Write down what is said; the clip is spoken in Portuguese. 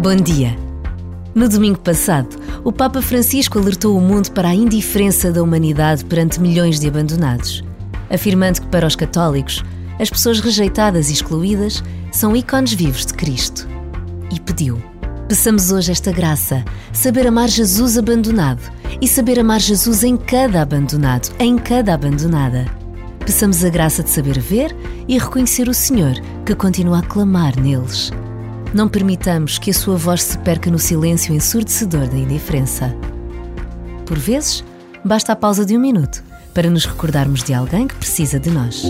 Bom dia. No domingo passado, o Papa Francisco alertou o mundo para a indiferença da humanidade perante milhões de abandonados, afirmando que para os católicos, as pessoas rejeitadas e excluídas são ícones vivos de Cristo. E pediu: peçamos hoje esta graça, saber amar Jesus abandonado e saber amar Jesus em cada abandonado, em cada abandonada. Peçamos a graça de saber ver e reconhecer o Senhor que continua a clamar neles. Não permitamos que a sua voz se perca no silêncio ensurdecedor da indiferença. Por vezes, basta a pausa de um minuto para nos recordarmos de alguém que precisa de nós.